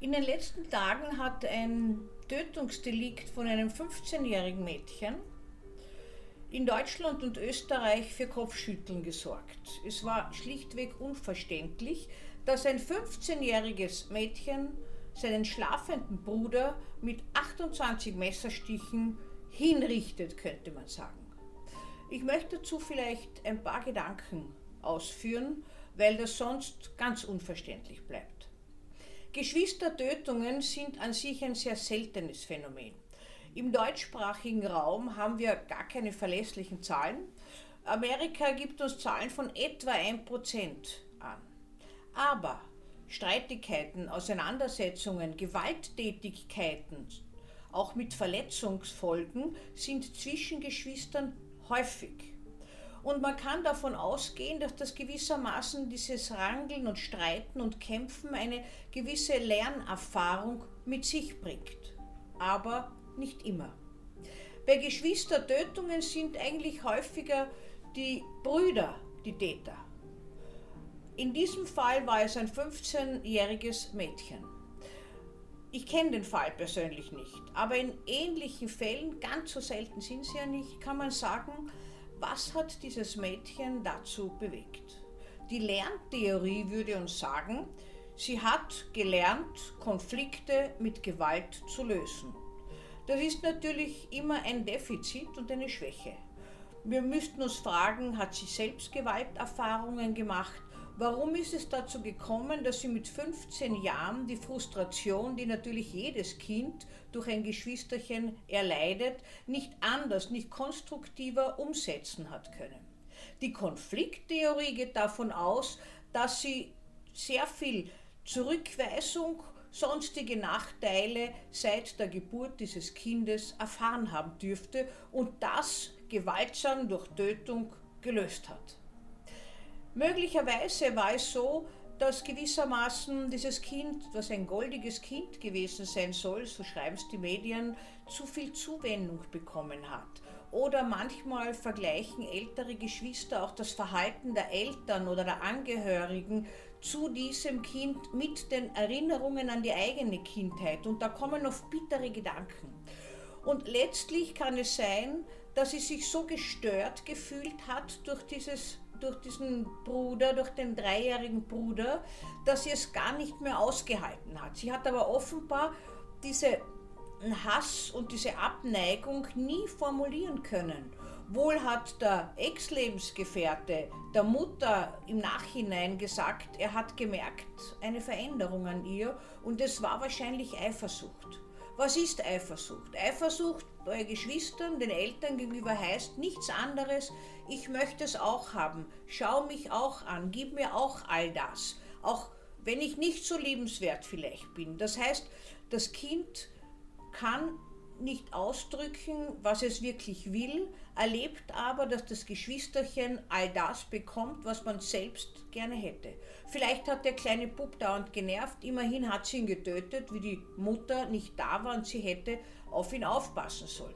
In den letzten Tagen hat ein Tötungsdelikt von einem 15-jährigen Mädchen in Deutschland und Österreich für Kopfschütteln gesorgt. Es war schlichtweg unverständlich, dass ein 15-jähriges Mädchen seinen schlafenden Bruder mit 28 Messerstichen hinrichtet, könnte man sagen. Ich möchte dazu vielleicht ein paar Gedanken ausführen, weil das sonst ganz unverständlich bleibt. Geschwistertötungen sind an sich ein sehr seltenes Phänomen. Im deutschsprachigen Raum haben wir gar keine verlässlichen Zahlen. Amerika gibt uns Zahlen von etwa 1% an. Aber Streitigkeiten, Auseinandersetzungen, Gewalttätigkeiten, auch mit Verletzungsfolgen, sind zwischen Geschwistern häufig. Und man kann davon ausgehen, dass das gewissermaßen dieses Rangeln und Streiten und Kämpfen eine gewisse Lernerfahrung mit sich bringt. Aber nicht immer. Bei Geschwistertötungen sind eigentlich häufiger die Brüder die Täter. In diesem Fall war es ein 15-jähriges Mädchen. Ich kenne den Fall persönlich nicht, aber in ähnlichen Fällen, ganz so selten sind sie ja nicht, kann man sagen, was hat dieses Mädchen dazu bewegt? Die Lerntheorie würde uns sagen, sie hat gelernt, Konflikte mit Gewalt zu lösen. Das ist natürlich immer ein Defizit und eine Schwäche. Wir müssten uns fragen, hat sie selbst Gewalterfahrungen gemacht? Warum ist es dazu gekommen, dass sie mit 15 Jahren die Frustration, die natürlich jedes Kind durch ein Geschwisterchen erleidet, nicht anders, nicht konstruktiver umsetzen hat können? Die Konflikttheorie geht davon aus, dass sie sehr viel Zurückweisung, sonstige Nachteile seit der Geburt dieses Kindes erfahren haben dürfte und das gewaltsam durch Tötung gelöst hat. Möglicherweise war es so, dass gewissermaßen dieses Kind, was ein goldiges Kind gewesen sein soll, so schreiben es die Medien, zu viel Zuwendung bekommen hat. Oder manchmal vergleichen ältere Geschwister auch das Verhalten der Eltern oder der Angehörigen zu diesem Kind mit den Erinnerungen an die eigene Kindheit. Und da kommen oft bittere Gedanken. Und letztlich kann es sein, dass sie sich so gestört gefühlt hat durch dieses durch diesen Bruder, durch den dreijährigen Bruder, dass sie es gar nicht mehr ausgehalten hat. Sie hat aber offenbar diese Hass und diese Abneigung nie formulieren können. Wohl hat der Ex-Lebensgefährte der Mutter im Nachhinein gesagt, er hat gemerkt eine Veränderung an ihr und es war wahrscheinlich Eifersucht. Was ist Eifersucht? Eifersucht bei Geschwistern, den Eltern gegenüber heißt nichts anderes, ich möchte es auch haben, schau mich auch an, gib mir auch all das, auch wenn ich nicht so liebenswert vielleicht bin. Das heißt, das Kind kann nicht ausdrücken, was es wirklich will, erlebt aber, dass das Geschwisterchen all das bekommt, was man selbst gerne hätte. Vielleicht hat der kleine Bub dauernd genervt, immerhin hat sie ihn getötet, wie die Mutter nicht da war und sie hätte auf ihn aufpassen sollen.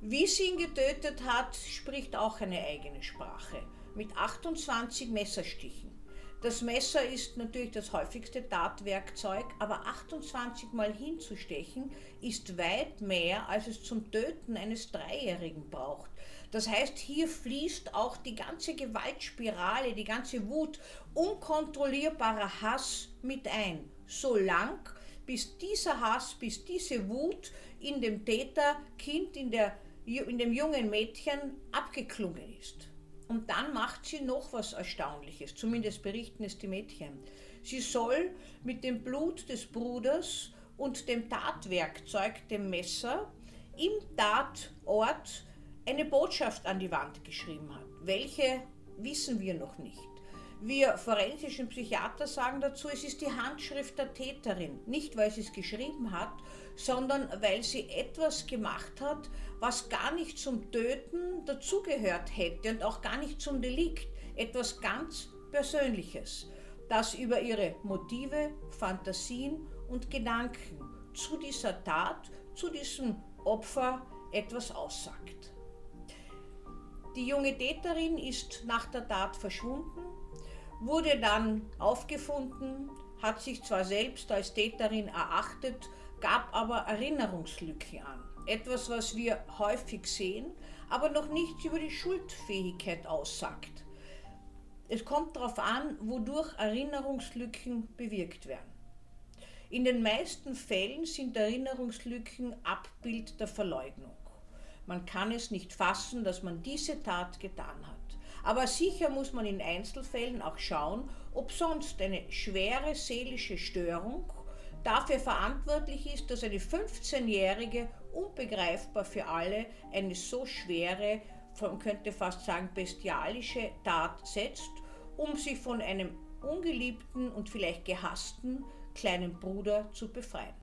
Wie sie ihn getötet hat, spricht auch eine eigene Sprache, mit 28 Messerstichen. Das Messer ist natürlich das häufigste Tatwerkzeug, aber 28 Mal hinzustechen ist weit mehr, als es zum Töten eines Dreijährigen braucht. Das heißt, hier fließt auch die ganze Gewaltspirale, die ganze Wut, unkontrollierbarer Hass mit ein. So lang, bis dieser Hass, bis diese Wut in dem Täterkind, in, der, in dem jungen Mädchen abgeklungen ist. Und dann macht sie noch was Erstaunliches, zumindest berichten es die Mädchen. Sie soll mit dem Blut des Bruders und dem Tatwerkzeug, dem Messer, im Tatort eine Botschaft an die Wand geschrieben haben. Welche wissen wir noch nicht. Wir forensischen Psychiater sagen dazu, es ist die Handschrift der Täterin. Nicht, weil sie es geschrieben hat, sondern weil sie etwas gemacht hat, was gar nicht zum Töten dazugehört hätte und auch gar nicht zum Delikt. Etwas ganz Persönliches, das über ihre Motive, Fantasien und Gedanken zu dieser Tat, zu diesem Opfer etwas aussagt. Die junge Täterin ist nach der Tat verschwunden wurde dann aufgefunden, hat sich zwar selbst als Täterin erachtet, gab aber Erinnerungslücken an. Etwas, was wir häufig sehen, aber noch nichts über die Schuldfähigkeit aussagt. Es kommt darauf an, wodurch Erinnerungslücken bewirkt werden. In den meisten Fällen sind Erinnerungslücken Abbild der Verleugnung. Man kann es nicht fassen, dass man diese Tat getan hat. Aber sicher muss man in Einzelfällen auch schauen, ob sonst eine schwere seelische Störung dafür verantwortlich ist, dass eine 15-jährige unbegreifbar für alle eine so schwere, man könnte fast sagen bestialische Tat setzt, um sich von einem ungeliebten und vielleicht gehassten kleinen Bruder zu befreien.